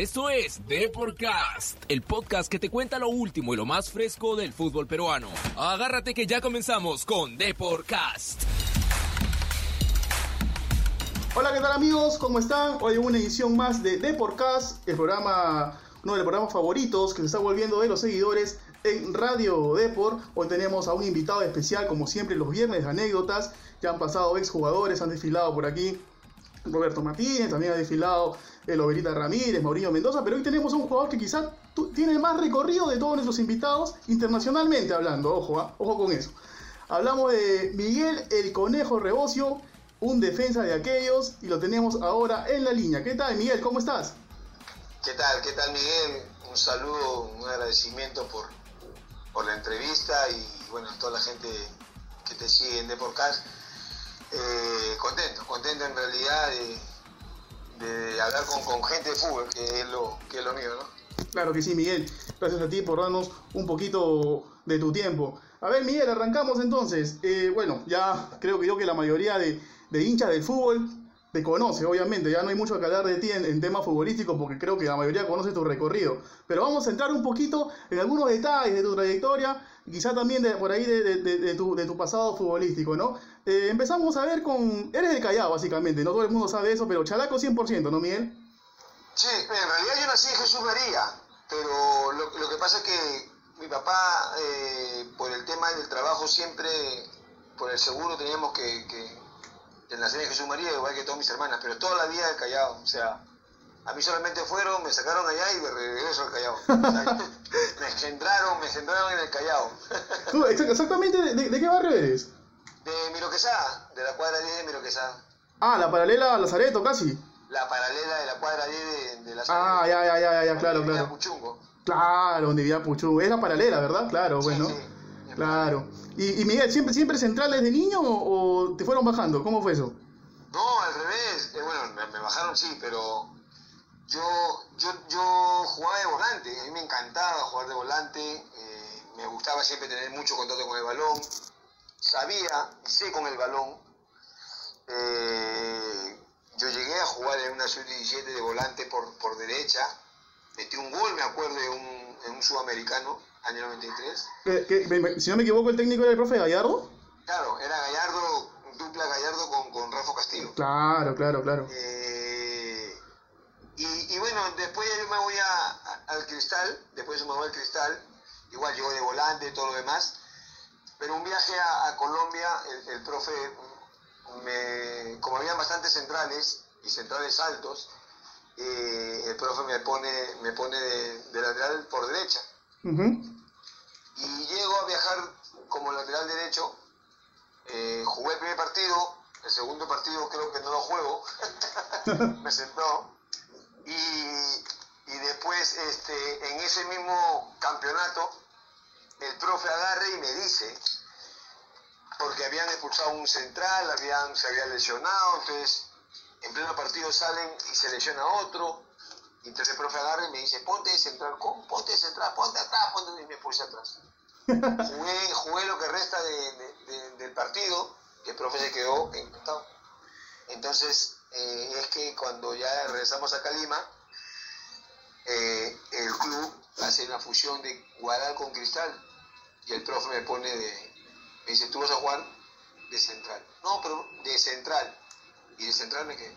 Esto es Deporcast, el podcast que te cuenta lo último y lo más fresco del fútbol peruano. Agárrate que ya comenzamos con Deporcast. Hola, ¿qué tal amigos? ¿Cómo están? Hoy una edición más de Deporcast, el programa, uno de los programas favoritos que se está volviendo de los seguidores en Radio Deport. Hoy tenemos a un invitado especial, como siempre, los viernes anécdotas. Ya han pasado exjugadores, han desfilado por aquí. Roberto Martínez, también ha desfilado el Oberita Ramírez, Maurillo Mendoza, pero hoy tenemos a un jugador que quizás tiene más recorrido de todos nuestros invitados, internacionalmente hablando, ojo, ¿ah? ojo con eso. Hablamos de Miguel el Conejo Rebocio, un defensa de aquellos, y lo tenemos ahora en la línea. ¿Qué tal, Miguel? ¿Cómo estás? ¿Qué tal? ¿Qué tal, Miguel? Un saludo, un agradecimiento por, por la entrevista y, bueno, toda la gente que te sigue en Deporcast eh, contento, contento en realidad de, hablar con, gente de fútbol, que es, lo, que es lo mío, ¿no? Claro que sí, Miguel. Gracias a ti por darnos un poquito de tu tiempo. A ver, Miguel, arrancamos entonces. Eh, bueno, ya creo que yo que la mayoría de, de hinchas del fútbol te conoce, obviamente, ya no hay mucho que hablar de ti en, temas futbolísticos porque creo que la mayoría conoce tu recorrido. Pero vamos a entrar un poquito en algunos detalles de tu trayectoria, quizá también de, por ahí de, tu, pasado futbolístico, ¿no? Eh, empezamos a ver con... Eres de Callao, básicamente, no todo el mundo sabe eso, pero chalaco 100%, ¿no, Miguel? Sí, en realidad yo nací en Jesús María, pero lo, que pasa es que mi papá, eh, por el tema del trabajo, siempre, por el seguro, teníamos que en la serie de Jesús María, igual que todas mis hermanas, pero toda la vida he Callao. O sea, a mí solamente fueron, me sacaron allá y me regreso al Callao. me centraron, me centraron en el Callao. exactamente, de, qué barrio eres? De Miroquesá, de la cuadra 10 de Miroquesá. Ah, la paralela a Lazareto, casi. La paralela de la cuadra 10 de, de Lazareto. Ah, ya, ya, ya, ya, claro, claro. Puchungo. Claro, donde vivía Puchungo. Es la paralela, ¿verdad? Claro, bueno. Sí. Claro. ¿Y, Miguel, ¿siempre, siempre central desde niño o, te fueron bajando? ¿Cómo fue eso? No, al revés. Eh, bueno, me, bajaron sí, pero yo, yo, yo jugaba de volante. A mí me encantaba jugar de volante. Eh, me gustaba siempre tener mucho contacto con el balón. Sabía y sé con el balón. Eh, yo llegué a jugar en una sub-17 de volante por, por derecha. Metí un gol, me acuerdo, de un, en un sudamericano año 93. si no me equivoco, el técnico era el profe Gallardo. Claro, era Gallardo, dupla Gallardo con, con Rafa Castillo. Claro, claro, claro. Eh, y, y, bueno, después yo me voy a, al Cristal, después me voy al Cristal, igual llego de volante y todo lo demás. Pero un viaje a, Colombia, el, profe, me, como había bastantes centrales y centrales altos, eh, el profe me pone, me pone de lateral por derecha. Viajar como lateral derecho. Eh, jugué el primer partido, el segundo partido creo que no lo juego. me sentó. Y, después, este, en ese mismo campeonato, el profe agarre y me dice, porque habían expulsado un central, habían, se había lesionado, entonces en pleno partido salen y se lesiona otro y entonces el profe agarra y me dice, ponte de central, ponte de central, ponte atrás, ponte y me puse atrás. Jugué, jugué lo que resta de, del partido, que el profe se quedó encantado. Entonces, eh, es que cuando ya regresamos a Calima, eh, el club hace una fusión de Guadal con Cristal y el profe me pone de, me dice, tú vas a jugar de central. No, pero de central y de central me quedé.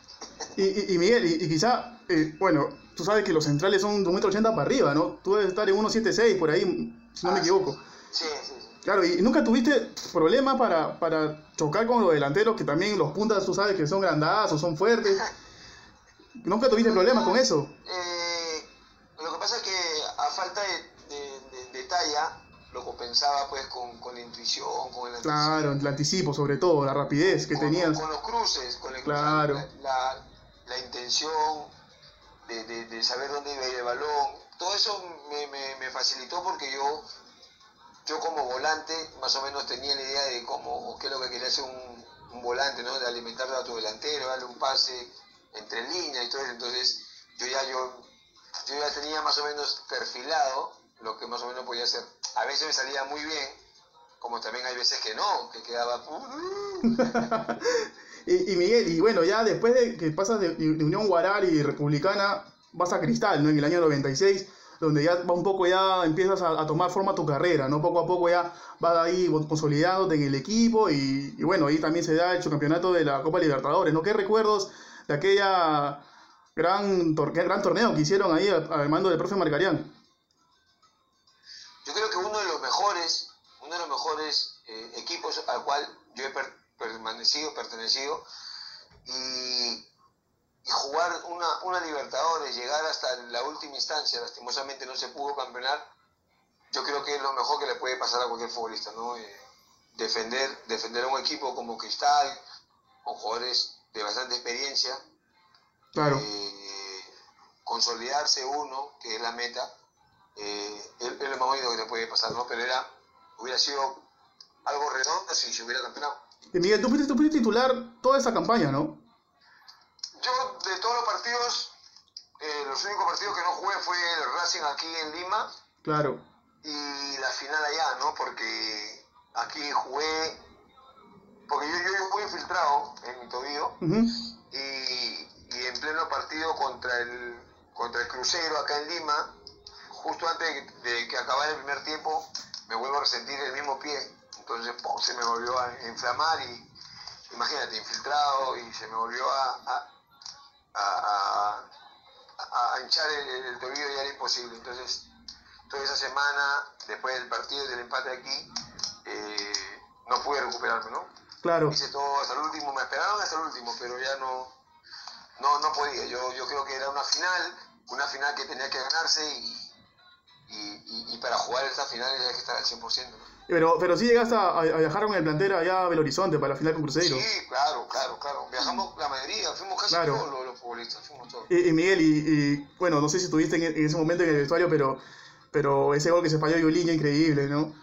Y, y, Miguel, y, quizá, eh, bueno, tú sabes que los centrales son de 1,80m para arriba, ¿no? Tú debes estar en 1,76 por ahí, si no me ah, equivoco. Sí, sí, sí. Claro, y nunca tuviste problemas para, para chocar con los delanteros, que también los puntas, tú sabes que son grandazos, son fuertes. ¿Nunca tuviste problemas con eso? Eh, lo que pasa es que a falta de, de talla, lo compensaba pues con, con la intuición, con el anticipo. Claro, el anticipo sobre todo, la rapidez que tenías. Con los cruces, con el claro. la, la, intención de, de, saber dónde iba a ir el balón. Todo eso me, me, me, facilitó porque yo, yo como volante más o menos tenía la idea de cómo, qué es lo que quería hacer un, un volante, ¿no? De alimentar a tu delantero, darle un pase entre líneas y todo eso. Entonces yo ya, yo, yo ya tenía más o menos perfilado lo que más o menos podía hacer. A veces me salía muy bien, como también hay veces que no, que quedaba... y, y, Miguel, y bueno, ya después de que pasas de, Unión Guaral y Republicana, vas a Cristal, ¿no? En el año 96, donde ya va un poco ya empiezas a, tomar forma tu carrera, ¿no? Poco a poco ya vas ahí consolidándote en el equipo y, bueno, ahí también se da el campeonato de la Copa Libertadores, ¿no? ¿Qué recuerdos de aquella gran, gran torneo que hicieron ahí al, mando del profe Marcarián? Yo creo que uno de los mejores, uno de los mejores eh, equipos al cual yo he permanecido, pertenecido, y, jugar una, una Libertadores, llegar hasta la última instancia, lastimosamente no se pudo campeonar, yo creo que es lo mejor que le puede pasar a cualquier futbolista, ¿no? Eh, defender, defender a un equipo como Cristal, con jugadores de bastante experiencia, claro. Eh, consolidarse uno, que es la meta, eh, es, lo más bonito que te puede pasar, ¿no? Pero era, hubiera sido algo redondo si se hubiera campeonado. Y Miguel, tú fuiste, tú fuiste titular toda esa campaña, ¿no? Yo, de todos los partidos, eh, los únicos partidos que no jugué fue el Racing aquí en Lima. Claro. Y la final allá, ¿no? Porque aquí jugué. Porque yo, yo, fui infiltrado en mi tobillo. y, y, en pleno partido contra el, contra el Crucero acá en Lima, justo antes de que acabara el primer tiempo, me vuelvo a resentir el mismo pie entonces se me volvió a inflamar y imagínate, infiltrado y se me volvió a, a, a, hinchar el, tobillo y era imposible. Entonces, toda esa semana, después del partido y del empate aquí, eh, no pude recuperarme, ¿no? Claro. Hice todo hasta el último, me esperaron hasta el último, pero ya no, no, no podía. Yo, yo creo que era una final, una final que tenía que ganarse y, y, y, para jugar esta final hay que estar al 100%. ¿no? Pero, pero sí llegaste a, viajar con el plantero allá a Belo Horizonte para la final con Cruzeiro. Sí, claro, claro, claro. Viajamos la mayoría, fuimos casi todos los, futbolistas, fuimos todos. Y, Miguel, y, bueno, no sé si estuviste en, ese momento en el vestuario, pero, pero ese gol que se falló Yuliña, increíble, ¿no?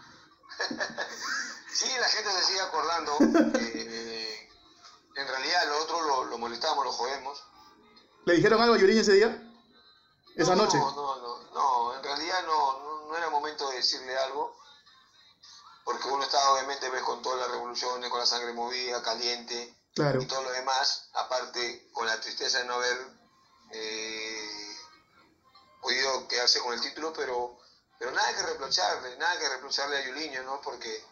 sí, la gente se sigue acordando. eh, en realidad, lo otro lo, lo molestamos, lo jodemos. ¿Le dijeron algo a Yuliña ese día? ¿Esa noche? No, no, no, no, en realidad no, no, no era momento de decirle algo porque uno estaba obviamente ves con todas las revoluciones, con la sangre movida, caliente y todo lo demás, aparte con la tristeza de no haber eh, podido quedarse con el título, pero, pero nada que reprocharle, nada que reprocharle a Yuliño, ¿no? Porque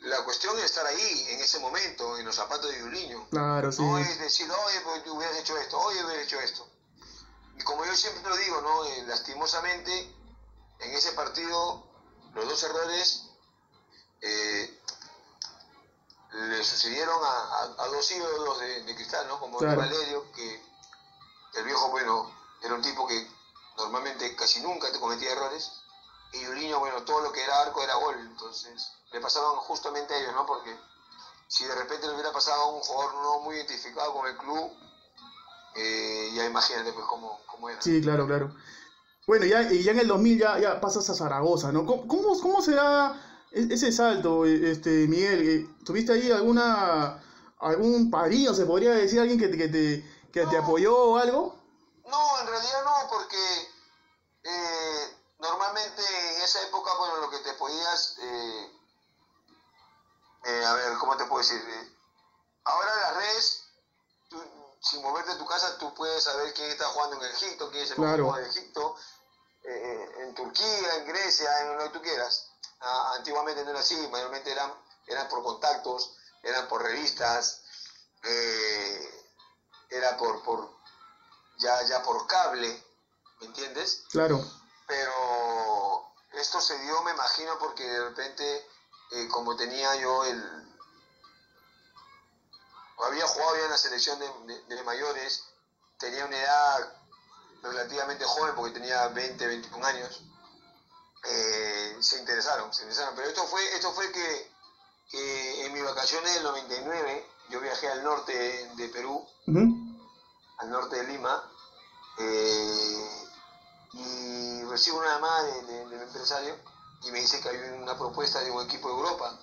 la cuestión es estar ahí, en ese momento, en los zapatos de Yuliño. Claro, sí. No es decir, oye, pues tú hubieras hecho esto, oye, hubieras hecho esto. Y como yo siempre lo digo, ¿no? Eh, lastimosamente, en ese partido los dos errores eh, le sucedieron a, dos ídolos de, cristal, ¿no? Como Valerio, que el viejo, bueno, era un tipo que normalmente casi nunca te cometía errores, y Juliño, bueno, todo lo que era arco era gol, entonces le pasaban justamente a ellos, ¿no? Porque si de repente le hubiera pasado a un jugador no muy identificado con el club, eh, ya imagínate pues cómo, cómo era. Sí, claro, claro. Bueno, ya, y ya en el 2000 ya, ya pasas a Zaragoza, ¿no? ¿Cómo, cómo, se da ese salto, e, este, Miguel? Eh, ¿Tuviste ahí alguna algún padrino, se podría decir, alguien que te, que te, que te apoyó o algo? No, en realidad no, porque eh, normalmente en esa época, bueno, lo que te podías, eh, a ver, ¿cómo te puedo decir? ahora las redes, sin moverte de tu casa, tú puedes saber quién está jugando en Egipto, quién es el claro. de Egipto, eh, en Turquía, en Grecia, en lo que tú quieras. Ah, antiguamente no era así, mayormente eran, eran por contactos, eran por revistas, eh, era por, por ya, ya por cable, ¿me entiendes? Claro. Pero esto se dio, me imagino, porque de repente, eh, como tenía yo el... Había jugado ya en la selección de mayores, tenía una edad relativamente joven, porque tenía 20, 21 años, eh, se interesaron, se interesaron. Pero esto fue, esto fue que, en mis vacaciones del 99 yo viajé al norte de Perú, al norte de Lima, eh, y recibo una llamada del empresario y me dice que hay una propuesta de un equipo de Europa,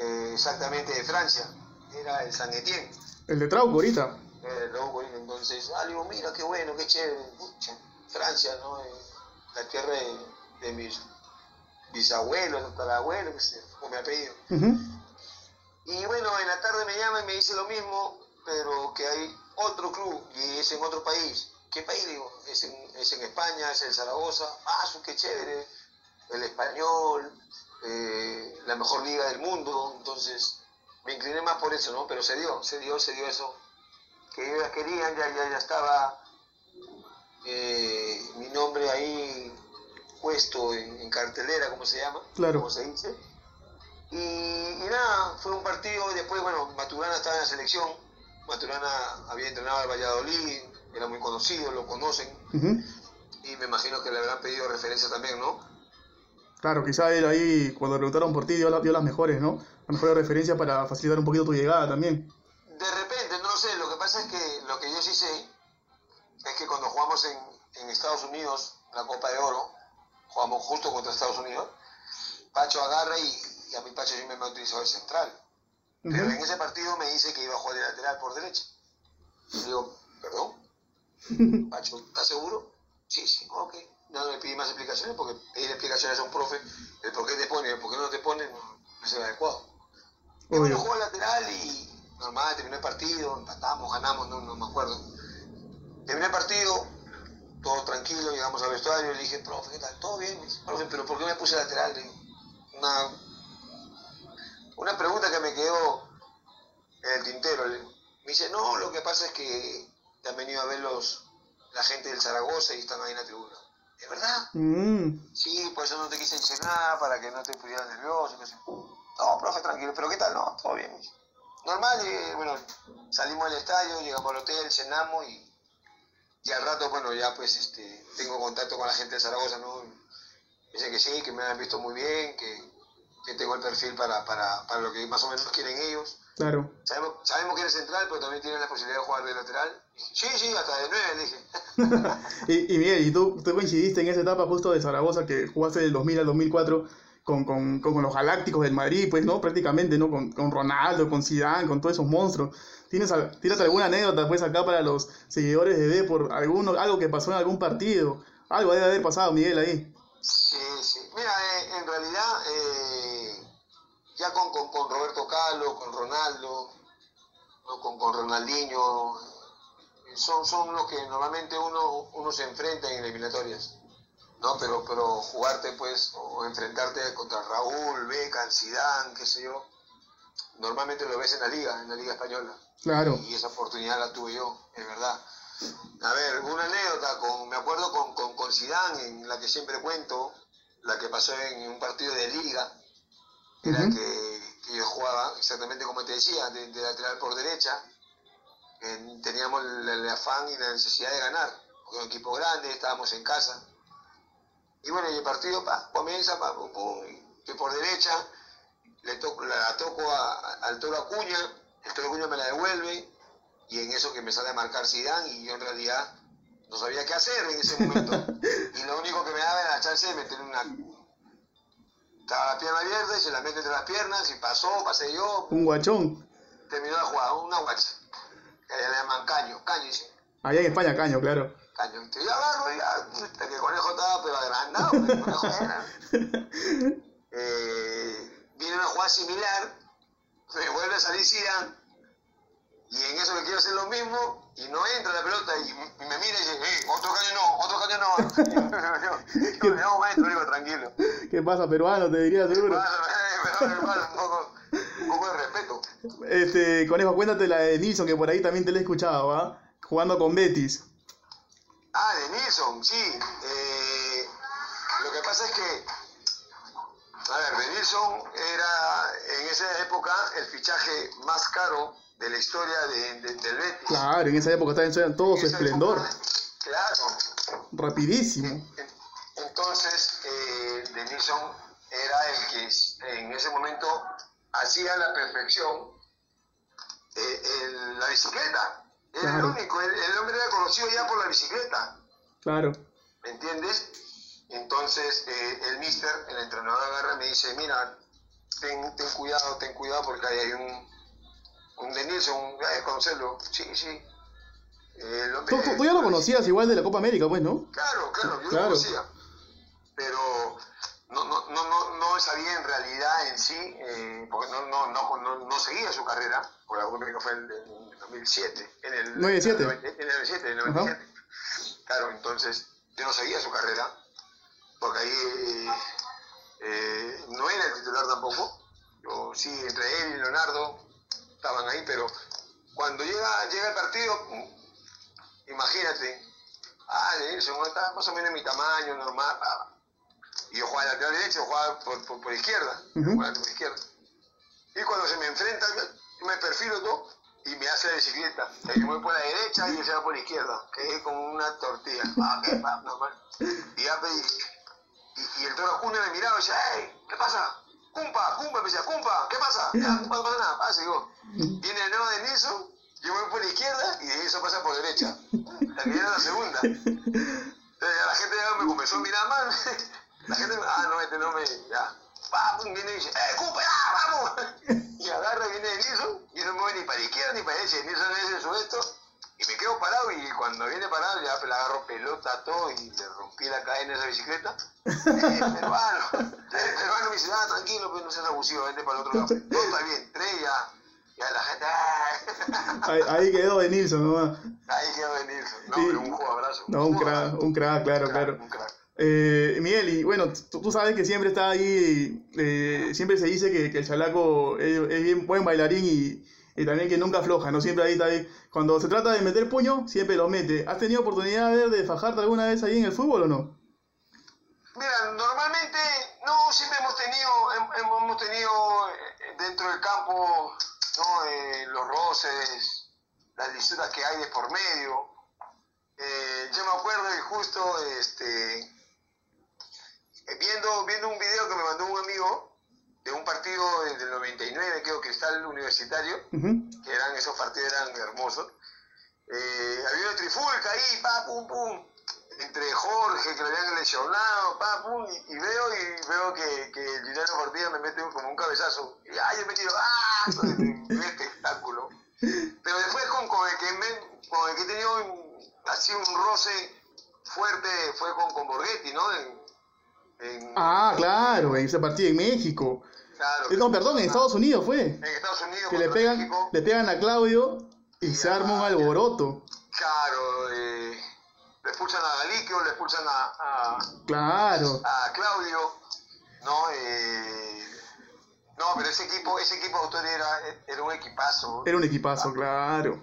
eh, exactamente de Francia, era el San Etienne. El de Trauco ahorita. Eh, entonces, ah, digo, mira, qué bueno, qué chévere, Francia, ¿no? La tierra de, mis bisabuelos, tatarabuelos, que sé, con mi apellido. Y bueno, en la tarde me llama y me dice lo mismo, pero que hay otro club y es en otro país. ¿qué país? Digo, es en, es en España, es el Zaragoza. Ah, su qué chévere. El español, eh, la mejor liga del mundo. Entonces, me incliné más por eso, ¿no? Pero se dio, se dio, se dio eso. Que ellos querían, ya, ya, ya estaba eh, mi nombre ahí puesto en, en, cartelera, como se llama, claro. como se dice. Y, y, nada, fue un partido y después, bueno, Maturana estaba en la selección, Maturana había entrenado al Valladolid, era muy conocido, lo conocen, uh -huh. y me imagino que le habrán pedido referencia también, ¿no? Claro, quizá él ahí, cuando preguntaron por ti, dio, la, dio las mejores, ¿no? Las mejores referencias para facilitar un poquito tu llegada también. De repente, no lo sé, lo que pasa es que lo que yo sí sé es que cuando jugamos en, en Estados Unidos, la Copa de Oro, jugamos justo contra Estados Unidos, Pacho agarra y, y a mí Pacho siempre me ha utilizado el central. Uh -huh. Pero en ese partido me dice que iba a jugar de lateral por derecha. Y digo, perdón, Pacho, ¿estás seguro? Sí, sí, ok. No, le pedí más explicaciones porque pedir explicaciones a un profe, el por qué te pone, el por qué no te pone, no, el adecuado. Y bueno, jugó lateral y normal, terminó el partido, empatamos, ganamos, no, no me acuerdo. Terminé el partido, todo tranquilo, llegamos al vestuario y le dije, profe, ¿qué tal? ¿Todo bien? Dice, profe, pero ¿por qué me puse lateral? Una, una pregunta que me quedó en el tintero. Me dice, no, lo que pasa es que te han venido a ver los, la gente del Zaragoza y están ahí en la tribuna. ¿Es verdad? Mm. Sí, por eso no te quise enseñar, para que no te pusieras nervioso. No, profe, tranquilo, pero ¿qué tal? No, todo bien. Normal, y, bueno, salimos del estadio, llegamos al hotel, cenamos y y al rato, bueno, ya pues este, tengo contacto con la gente de Zaragoza, ¿no? Dicen que sí, que me han visto muy bien, que, que tengo el perfil para, para, para, lo que más o menos quieren ellos. Claro. Sabemos, sabemos que eres central, pero también tienes la posibilidad de jugar de lateral. Sí, sí, hasta de nueve, dije. y, y Miguel, y tú, tú coincidiste en esa etapa justo de Zaragoza, que jugaste del 2000 al 2004 con, con, con, los Galácticos del Madrid, pues, ¿no? Prácticamente, ¿no? Con, con Ronaldo, con Zidane, con todos esos monstruos. ¿Tienes, tírate alguna anécdota, pues, acá para los seguidores de D por alguno, algo que pasó en algún partido? Algo debe haber pasado, Miguel, ahí. Sí, sí. Mira, eh, en realidad, eh, ya con, con, Roberto Carlos, con Ronaldo, con, con Ronaldinho, son, son los que normalmente uno, uno se enfrenta en eliminatorias. ¿no? Pero, pero jugarte, pues, o enfrentarte contra Raúl, Beckham, Zidane, qué sé yo, normalmente lo ves en la liga, en la liga española. Claro. Y esa oportunidad la tuve yo, es verdad. A ver, una anécdota, con, me acuerdo con, con, con Zidane, en la que siempre cuento, la que pasó en un partido de liga, era uh -huh. que, que, yo jugaba exactamente como te decía, de, de lateral por derecha, eh, teníamos el, el, afán y la necesidad de ganar, con un equipo grande, estábamos en casa, y bueno, y el partido pa, comienza, pa, pum, pum, que por derecha, le toco, la toco a, al Toro Acuña, el Toro Acuña me la devuelve, y en eso que me sale a marcar Zidane, y yo en realidad no sabía qué hacer en ese momento. y lo único que me daba era la chance de meter una... Estaba la pierna abierta y se la mete entre las piernas, y pasó, pasé yo. Un guachón. Terminó la jugada, una guacha. Que le llaman caño, caño, dice. Allá en España, caño, claro. Caño. Yo agarro y ya, que el conejo estaba pero agrandado, el conejo era. eh, viene una jugada similar, me vuelve a salir Zidane, y en eso que quiero hacer lo mismo, y no entra la pelota, y, me mira y dice, hey, otro caño no, otro caño no. yo, me hago maestro, digo, tranquilo. ¿Qué pasa, peruano? Te diría seguro. ¿Qué pasa, hermano? Un poco, un poco de respeto. Este, conejo, cuéntate la de Nilsson, que por ahí también te la he escuchado, ¿ah? ¿eh? Jugando con Betis. Ah, de Nilsson, sí. Eh, lo que pasa es que, a ver, de Nilsson era en esa época el fichaje más caro de la historia de, de, del Betis. Claro, en esa época estaba en todo su esplendor. Época, claro. Rapidísimo. Entonces, eh, era el que en ese momento hacía la perfección eh, el, la bicicleta. Era claro. el único, el, el, hombre era conocido ya por la bicicleta. Claro. ¿Me entiendes? Entonces eh, el mister, el entrenador agarra y me dice, mira, ten, ten cuidado, ten cuidado porque ahí hay un, un Denilson, un, conocerlo. Sí, sí. Hombre, ¿Tú, tú, ya lo conocías igual de la Copa América, pues, ¿no? Claro, claro, yo claro. lo conocía. Pero no, no, no, no, no sabía en realidad en sí, eh, porque no, no, no, no, no seguía su carrera, porque la Copa América fue en el 2007. En el 97. En el 97, en el 97. Claro, entonces yo no seguía su carrera, porque ahí eh, no era el titular tampoco. Yo sí, entre él y Leonardo estaban ahí, pero cuando llega, llega el partido, mm, imagínate, ah, Nelson está más o menos en mi tamaño, normal. ah, Y yo jugaba lateral derecho, jugaba por, por, por izquierda, Ujú. jugaba por izquierda. Y cuando se me enfrenta, yo me perfilo todo y me hace la bicicleta. O sea, yo voy por la derecha y él se va por la izquierda. Quedé como una tortilla. Ah, normal. Y ya pedí. Y, y el toro Junior me miraba y decía, ¡Ey! ¿Qué pasa? ¡Cumpa! ¡Cumpa! Me decía, ¡Cumpa! ¿Qué pasa? Ya, no pasa nada. Pasa, digo. Viene el nuevo de Nilsson, yo voy por la izquierda y de eso pasa por derecha. La que era la segunda. Entonces ya la gente ya me comenzó a mirar mal. La gente, ah, no, este no me, ya. Pum, viene y dice, ¡eh, Cumpa, vamos! Y agarra, viene de Nilsson, y no me voy ni para la izquierda ni para la derecha. Nilsson es eso, esto. Y me quedo parado y cuando viene parado ya le agarro pelota todo y le rompí la cadena de esa bicicleta. Eh, peruano, el peruano me dice, ah, tranquilo, pues no seas abusivo, vente para el otro lado. No, está bien, tres ya. Ya la gente, ¡ah! Ahí, ahí quedó de Nilsson nomás. Ahí quedó de Nilsson. No, Sí. pero un jugadorazo. No, un crack, un crack, claro, Un crack, claro. un crack. Eh, Miguel, y bueno, tú, tú sabes que siempre está ahí, eh, siempre se dice que, que el chalaco es, es bien buen bailarín y, y también que nunca afloja, ¿no? Siempre ahí está ahí. Cuando se trata de meter puño, siempre lo mete. ¿Has tenido oportunidad de, de fajarte alguna vez ahí en el fútbol o no? Mira, normalmente, no, siempre hemos tenido, hem- hem- hemos tenido eh, dentro del campo, ¿no? Eh, los roces, las lisuras que hay de por medio. Eh, yo me acuerdo que justo, este, viendo, viendo un video que me mandó un amigo de un partido del 99, creo el universitario, que eran esos partidos eran hermosos. Eh, había una trifulca ahí, pa, pum, pum, entre Jorge, que lo habían lesionado, pa, pum, y, y veo y veo que, que Juliano Portilla me mete como un cabezazo. Y ay, yo me tiro, ¡ah! Un espectáculo. Pero después con, con el que me, con el que he tenido un- así un roce fuerte fue con, con Borghetti, ¿no? En, en- Ah, claro, en ese partido en México. Claro, Eh, No, perdón, en Estados Unidos fue. en Estados Unidos Que le pegan, México. le pegan a Claudio y se arma un alboroto. Claro, eh, le expulsan a Galiquio, le expulsan a, a, Claro. a Claudio, ¿no? Eh, no, pero ese equipo, ese equipo de autor era, era un equipazo. Era un equipazo, claro.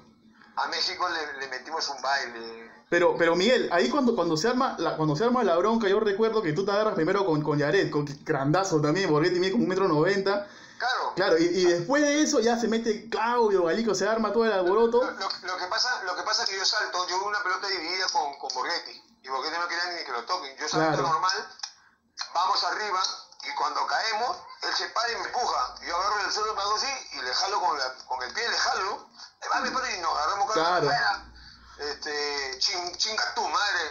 A México le, le metimos un baile. Pero, pero Miguel, ahí cuando, cuando se arma la, cuando se arma la bronca, yo recuerdo que tú te agarras primero con, con Yaret, con grandazo también, porque tiene como un metro noventa. Claro, Claro, y, y después de eso ya se mete Claudio, Galico, se arma todo el alboroto. lo, lo que pasa, lo que pasa es que yo salto, yo veo una pelota dividida con, con Borghetti, y Borghetti no quería ni que lo toquen. Yo salto Claro. normal, vamos arriba, y cuando caemos, él se para y me empuja. Yo agarro el suelo, me hago así, y le jalo con, la, con el pie, le jalo, le va, paro y nos agarramos cada Claro. afuera. Este, ching, chinga tu madre.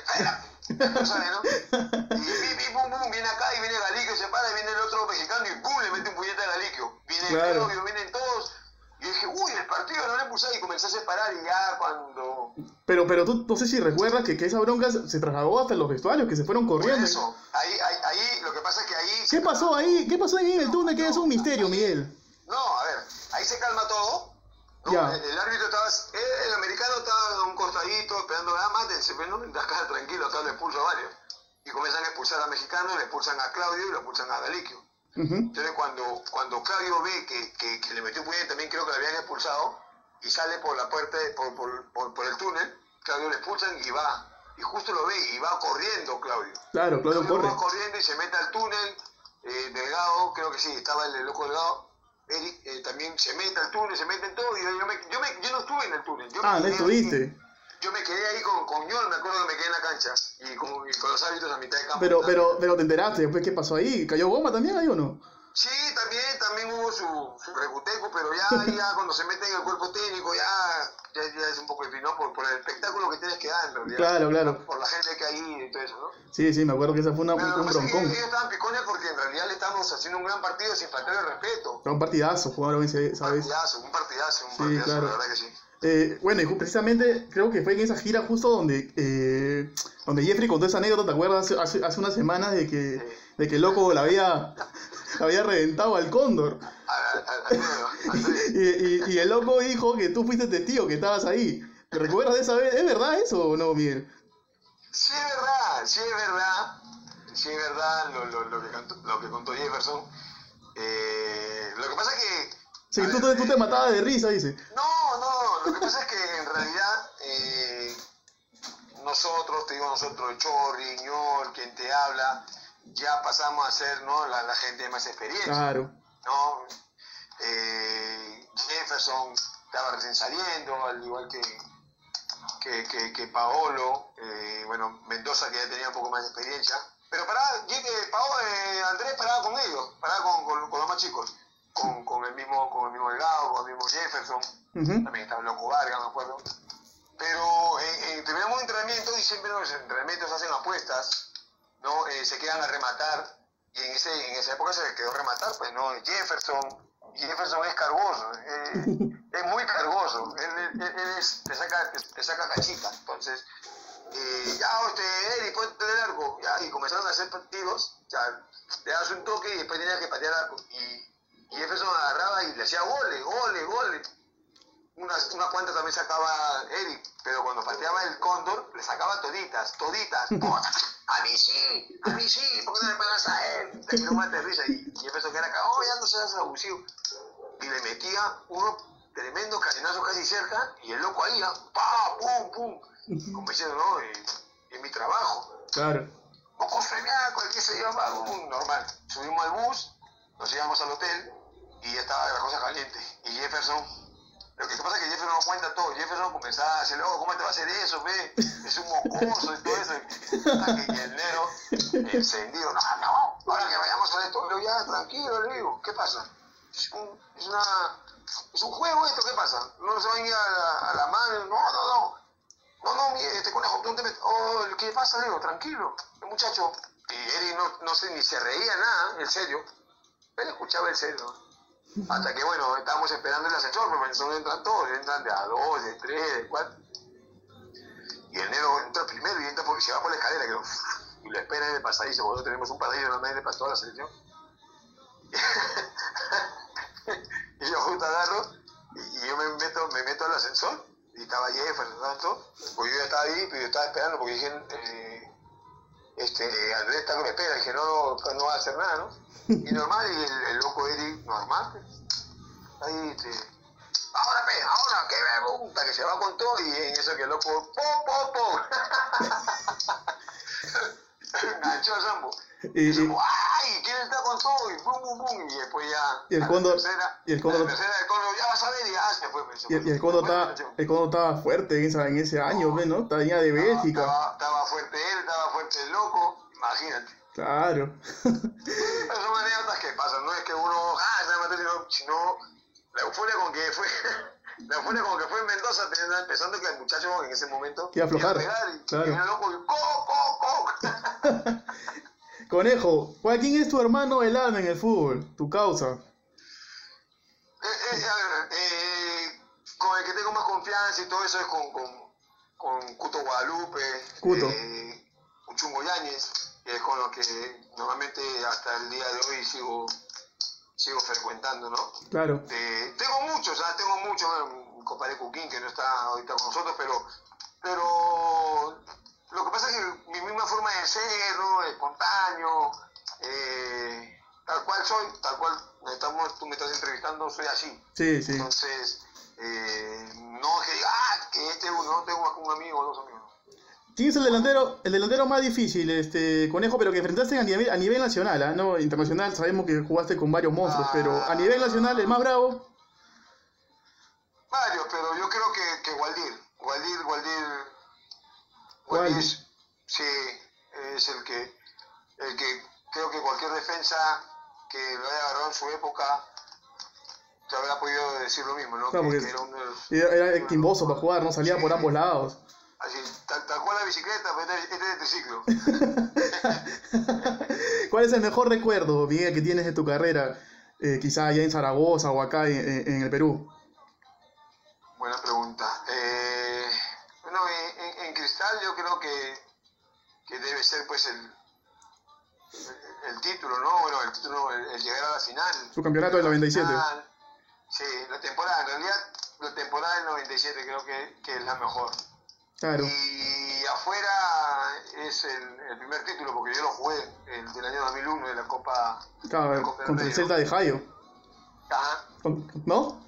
Tú sabes, ¿no? Y pum, pum, viene acá y viene Galiquio, se para, y viene el otro mexicano y pum, le mete un puñete a Galiquio. Viene Claro. Claudio, vienen todos. Y dije, uy, el partido no le puse y comencé a separar y ya cuando... Pero, pero tú no sé si recuerdas que, que esa bronca se, trasladó hasta los vestuarios, que se fueron corriendo. eso, ahí, ahí, ahí, lo que pasa es que ahí... ¿Qué pasó ahí? ¿Qué pasó ahí en el túnel? Que es un misterio, Miguel. No, a ver, ahí se calma todo. ¿no? Ya. El, el árbitro ah, mátense, pero no, acá tranquilo, acá lo expulso a varios. Y comienzan a expulsar a mexicanos, le expulsan a Claudio y lo expulsan a Galiquio. Ujú. Entonces cuando, cuando Claudio ve que, que, que le metió un puñete, también creo que le habían expulsado, y sale por la puerta, por, por, por, por el túnel, Claudio le expulsan y va. Y justo lo ve y va corriendo Claudio. Claro, Claudio corre. va corriendo y se mete al túnel. Eh, Delgado, creo que sí, estaba el, el loco Delgado. Eric eh, también se mete al túnel, se mete en todo. Y yo, yo, me, yo, me- yo no estuve en el túnel. Yo Ah, me no estuviste. Yo me quedé ahí con, con Yol, me acuerdo que me quedé en la cancha. Y con, y con los árbitros a mitad de campo. Pero, pero, pero te enteraste después qué pasó ahí. ¿Cayó bomba también ahí o no? Sí, también, también hubo su, su recuteco, pero ya, ya cuando se mete en el cuerpo técnico, ya, ya, ya es un poco difícil, ¿no? Por, por el espectáculo que tienes que dar, en realidad. Claro, claro. Por la gente que hay y todo eso, ¿no? Sí, sí, me acuerdo que esa fue una, un, Pero un broncón. ellos estaban picones porque en realidad le estamos haciendo un gran partido sin faltar el respeto. Fue un partidazo, jugaron ese, Un partidazo, un partidazo, un Sí, partidazo, claro. la verdad que sí. Eh, bueno, precisamente creo que fue en esa gira justo donde, eh, donde Jeffrey contó esa anécdota, ¿te acuerdas? Hace, hace, unas semanas de que, de que el loco la había, la había reventado al cóndor. Y, y, y el loco dijo que tú fuiste testigo, que estabas ahí. ¿Te recuerdas de esa vez? ¿Es verdad eso o no, Miguel? Sí es verdad, sí es verdad, sí es verdad lo, lo, lo, que, contó, lo que contó Jefferson. Eh, lo que pasa es que... Sí, tú, tú, te matabas de risa, dice. No, lo que pasa es que en realidad eh, nosotros, te digo nosotros, Chorri, Ñol, quien te habla, ya pasamos a ser ¿no? la, la gente de más experiencia. Claro. ¿no? Eh, Jefferson estaba recién saliendo, al igual que, que, que, que Paolo, eh, bueno, Mendoza que ya tenía un poco más de experiencia, pero paraba, Paolo, eh, Andrés paraba con ellos, paraba con, con, con los más chicos, con, con, el mismo, con el mismo Delgado, con el mismo Jefferson, También estaba Loco Vargas, me acuerdo. Pero eh, eh, un entrenamiento y siempre los entrenamientos hacen apuestas, ¿no? Eh, se quedan a rematar, y en, ese, en esa época se quedó rematar, pues, ¿no? Jefferson, Jefferson es cargoso, eh, es muy cargoso, él, él, es, te, saca, te, saca cachita, entonces, eh, ya, este, Eri, ponte el arco, ya, y comenzaron a hacer partidos, ya, le das un toque y después tenías que patear arco, y Jefferson agarraba y le hacía goles, goles, goles, unas, unas cuantas también sacaba Eric, pero cuando pateaba el cóndor, le sacaba toditas, toditas. a mí sí, a mí sí, ¿por qué no le pegas a él? Te tiró más de risa y, y empezó que era acá, oh, ya no seas abusivo. Y le metía uno tremendo cañonazo casi cerca y el loco ahí, pa, pum, pum, como diciendo, no, en mi trabajo. Claro. Poco frenaco, el que se llama, normal. Subimos al bus, nos íbamos al hotel y ya estaba la cosa caliente. Y Jefferson lo que pasa es que Jefferson no cuenta todo. Jefferson comenzaba a decirle, oh, ¿cómo te va a hacer eso, ve? Es un mocoso y todo eso. Y el negro encendido, no, no, ahora que vayamos a esto, pero ya, tranquilo, le ¿qué pasa? Es un, es una, es un juego esto, ¿qué pasa? No se va a ir a la, mano, no, no, no. No, no, este conejo, te metes. Oh, ¿qué pasa? Le digo, tranquilo, muchacho. Y Eric no, no sé, ni se reía nada, en serio. Él escuchaba el serio. Hasta que, bueno, estábamos esperando el ascensor, porque no entran todos, entran de a dos, de tres, de cuatro. Y el negro entra primero y entra porque se va por la escalera, que, y lo espera en el pasadizo, nosotros tenemos un pasillo normalmente para toda la selección. y yo justo agarro, y, yo me meto, me meto al ascensor, y estaba Jefferson, tanto, porque yo ya estaba ahí, pero yo estaba esperando, porque dije, eh, este, Andrés está me espera, dije, no, no va a hacer nada, ¿no? Y normal, y el, el loco Eric, normal, ahí, este, ahora, pe, ahora, que me gusta, que se va con todo, y en eso que el loco, po, po, po, enganchó a Sambo. Y, y, ¡ay! ¿Quién está con todo? Y pum, pum, pum. Y después ya. Y el cóndor. Y el cóndor. Ya vas a ver, y ya se fue. Se y, y, el cóndor estaba, el cóndor estaba fuerte en, esa, en ese año, no, ¿no? Tenía de Bélgica. Estaba, estaba, fuerte él, estaba fuerte el loco. Imagínate. Claro. Pero son anécdotas que pasan, no es que uno, ah, se meter, sino, sino la euforia con que fue. La euforia como que fue en Mendoza, pensando que el muchacho en ese momento iba a aflojar. Iba a pegar, y, claro. y el loco, y, ¡co, co, co! Conejo, ¿quién es tu hermano helado en el fútbol? ¿Tu causa? Eh, eh, a ver, eh, con el que tengo más confianza y todo eso es con, con, con Cuto Guadalupe, Cuto. Eh, Uchungo Yáñez, que es con los que normalmente hasta el día de hoy sigo sigo frecuentando, ¿no? Claro. tengo muchos, ¿ah? tengo muchos, mi compadre Cuquín que no está ahorita con nosotros, pero, pero lo que pasa es que mi misma forma de ser, ¿no? espontáneo, eh, tal cual soy, tal cual estamos, tú me estás entrevistando, soy así. Sí, sí. Entonces, eh, no que diga, ah, que este uno, tengo un amigo o dos amigos. ¿Quién es el delantero, el delantero más difícil, este Conejo, pero que enfrentaste a nivel, a nivel nacional, ¿eh? no internacional? Sabemos que jugaste con varios monstruos, ah, pero a nivel nacional, el más bravo. Varios, pero yo creo que, que Waldir, Waldir, Waldir, Waldir, es, sí, es el que, el que creo que cualquier defensa que lo haya agarrado en su época te habrá podido decir lo mismo, ¿no? Claro, que, que era, un, era, quimboso para jugar, no salía sí, por ambos lados. Así, tal, tal, cual la bicicleta, pero este es de triciclo. ¿Cuál es el mejor recuerdo, Miguel, que tienes de tu carrera? Eh, quizá allá en Zaragoza o acá en el Perú. Buena pregunta. Eh, bueno, en, en, Cristal yo creo que, que debe ser pues el, el, el, título, ¿no? Bueno, el título, el, el, llegar a la final. Su campeonato del 97. Final, sí, la temporada, en realidad la temporada del 97 creo que, que es la mejor. Claro. Y afuera, es el, el primer título, porque yo lo jugué el del año 2001 de la Copa. Claro, la Copa contra el Celta de Jairo. Ajá, ¿No?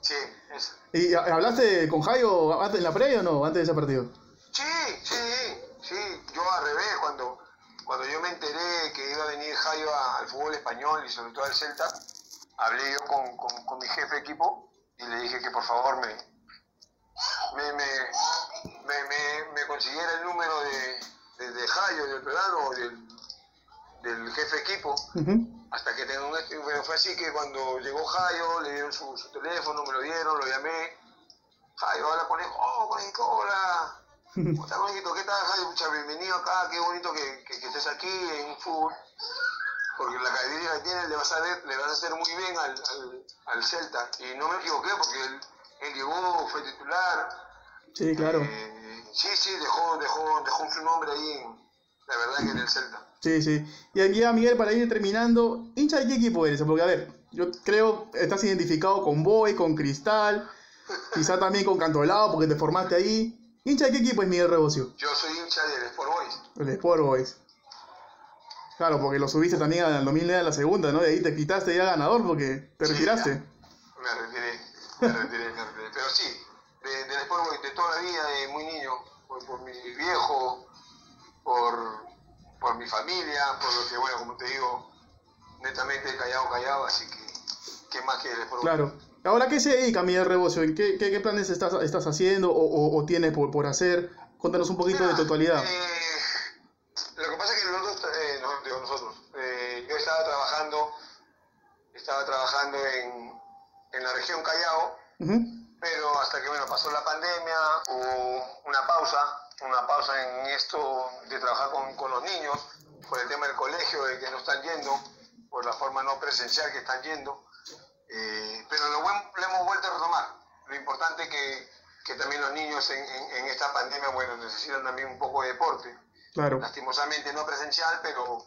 sí, es. ¿Y hablaste con antes en la previa o no? Antes de ese partido. Sí, sí. Yo al revés, cuando, cuando yo me enteré que iba a venir Jairo al fútbol español y sobre todo al Celta, hablé yo con, con, con mi jefe de equipo y le dije que por favor me, me, me, me, consiguiera el número de, de, de Jairo, del peruano, del, del jefe de equipo, hasta que tengo un esto. Bueno, fue así que cuando llegó Jairo, le dieron su, su teléfono, me lo dieron, lo llamé. Jairo, hola conejo, oh conejo, hola. Hola ¿qué tal? Mucha bienvenido acá, qué bonito que, que, que estés aquí en fútbol. Porque la calidad que tienes le vas a ver, le vas a hacer muy bien al, al, al Celta. Y no me equivoqué porque él, él llegó, fue titular. Sí, claro. Eh, sí, sí, dejó, dejó, dejó su nombre ahí, en- la verdad que en el Celta. Sí, sí. Y aquí ya, Miguel, para ir terminando, ¿hincha de qué equipo eres? Porque, a ver, yo creo estás identificado con Boy, con Cristal, quizá también con Cantolao, porque te formaste ahí. ¿Hincha de qué equipo es Miguel Rebocio? Yo soy hincha del Sport Boys. El Sport Boys. Claro, porque lo subiste también al 2009 a la segunda, ¿no? De ahí te quitaste ya ganador porque te Sí, retiraste. ya. Me retiré, me retiré, me retiré. Pero sí, de- del Sport Boys de toda la vida, de muy niño, por, por mi viejo, por, por mi familia, por lo que, bueno, como te digo, netamente callado, callado, así que, ¿qué más que el Sport Boys? Claro. Ahora, ¿qué se dedica Miguel Rebocio? ¿En qué, qué, qué planes estás, estás haciendo o, o- o tienes por, por hacer? Contanos un poquito de tu actualidad. Eh, lo que pasa es que nosotros, eh, no, digo nosotros, eh, yo estaba trabajando, estaba trabajando en, en la región Callao, pero hasta que bueno pasó la pandemia hubo una pausa, una pausa en esto de trabajar con, con los niños por el tema del colegio, de que no están yendo, por la forma no presencial que están yendo, eh, pero lo, buen- lo hemos vuelto a retomar. Lo importante que, que también los niños en, en- en esta pandemia bueno necesitan también un poco de deporte, Claro. lastimosamente no presencial, pero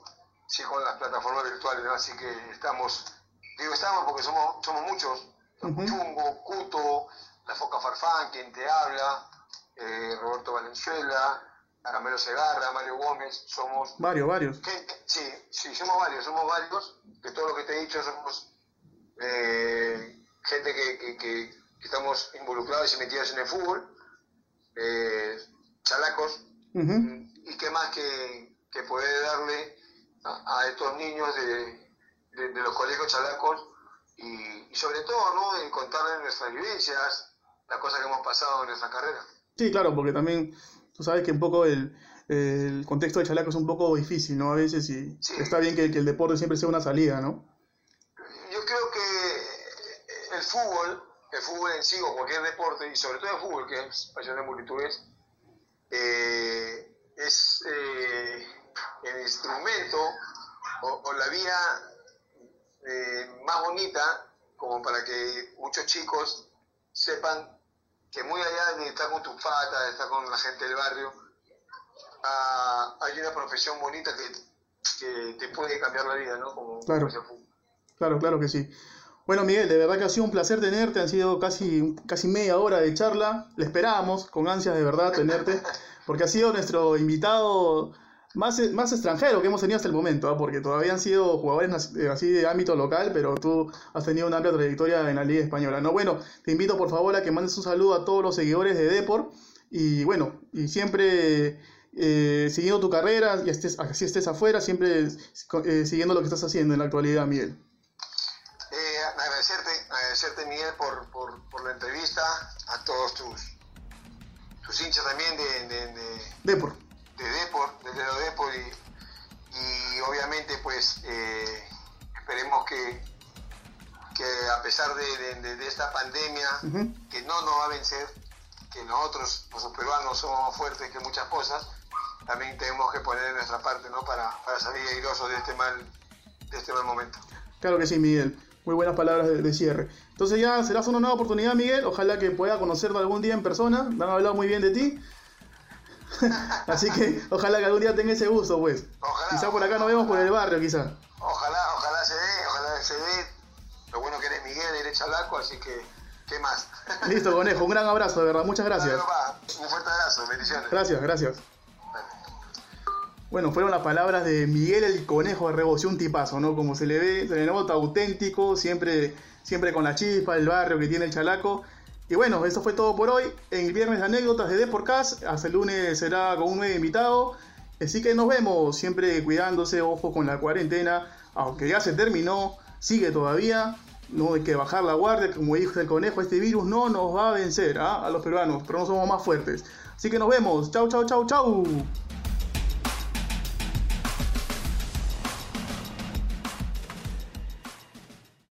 sí con las plataformas virtuales, ¿no? así que estamos, digo estamos porque somos, somos muchos, Ujú. Chungo, Cuto, la Foca Farfán, quien te habla, eh, Roberto Valenzuela, Caramelo Segarra, Mario Gómez, somos Varios, varios. gente, sí, sí, somos varios, somos varios, de todo lo que te he dicho somos eh, gente que, que- estamos involucrados y metidos en el fútbol, eh, chalacos, y qué más que, que poder darle a, a estos niños de, de- de los colegios chalacos y, y sobre todo ¿no? de contarles nuestras vivencias, las cosas que hemos pasado en nuestra carrera. Sí, claro, porque también tú sabes que un poco el, el contexto de Chalaco es un poco difícil, ¿no? A veces y Sí. está bien que, que el deporte siempre sea una salida, ¿no? Yo creo que el fútbol, el fútbol en sí o cualquier deporte, y sobre todo el fútbol, que es pasión de multitudes, eh, es eh, el instrumento o, o la vía eh, más bonita como para que muchos chicos sepan que muy allá de estar con tu fata, de estar con la gente del barrio, ah, hay una profesión bonita que, que te puede cambiar la vida, ¿no? Como, Claro. Claro, claro que sí. Bueno, Miguel, de verdad que ha sido un placer tenerte, han sido casi, casi media hora de charla, le esperábamos con ansias de verdad tenerte, porque ha sido nuestro invitado más, más extranjero que hemos tenido hasta el momento, ¿ah? porque todavía han sido jugadores eh, así de ámbito local, pero tú has tenido una amplia trayectoria en la Liga Española. No, bueno, te invito por favor a que mandes un saludo a todos los seguidores de Depor y bueno, y siempre eh, siguiendo tu carrera, y estés, así estés afuera, siempre eh, siguiendo lo que estás haciendo en la actualidad, Miguel. Miguel por, por, por la entrevista, a todos tus, tus hinchas también de, de, de, Depor. de Depor, de Depor y, y obviamente pues eh, esperemos que, que a pesar de, de- esta pandemia que no nos va a vencer, que nosotros, los peruanos, somos más fuertes que muchas cosas, también tenemos que poner de nuestra parte ¿no? para, para salir airosos de este mal, de este mal momento. Claro que sí, Miguel. Muy buenas palabras de, de cierre. Entonces ya serás una nueva oportunidad, Miguel. Ojalá que pueda conocerte algún día en persona. Me han hablado muy bien de ti. Así que ojalá que algún día tenga ese gusto, pues. Ojalá, Quizá por acá nos vemos por el barrio, quizá. Ojalá, ojalá se dé, ojalá se dé. Lo bueno que eres Miguel, eres chalaco, así que, ¿qué más? Listo, conejo. Un gran abrazo, de verdad. Muchas gracias. Papá. Un fuerte abrazo, bendiciones. Gracias, gracias. Bueno, fueron las palabras de Miguel el Conejo de un tipazo, ¿no? Como se le ve, se le nota auténtico, siempre, siempre con la chispa, el barrio que tiene el chalaco. Y bueno, eso fue todo por hoy. En el viernes anécdotas de Deporcast. Hasta el lunes será con un nuevo invitado. Así que nos vemos, siempre cuidándose, ojo con la cuarentena. Aunque ya se terminó, sigue todavía. No hay que bajar la guardia, como dijo el conejo, este virus no nos va a vencer ¿ah? a los peruanos, pero no somos más fuertes. Así que nos vemos. Chau, chau, chau, chau.